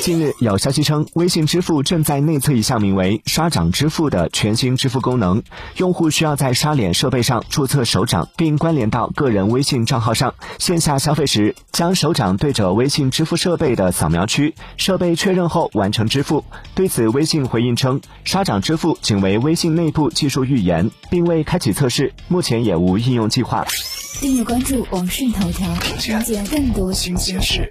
近日，有消息称微信支付正在内测一项名为刷掌支付的全新支付功能。用户需要在刷脸设备上注册手掌，并关联到个人微信账号上。线下消费时，将手掌对着微信支付设备的扫描区，设备确认后完成支付。对此，微信回应称，刷掌支付仅为微信内部技术预言，并未开启测试，目前也无应用计划。订阅关注网讯头条，了解更多新鲜事。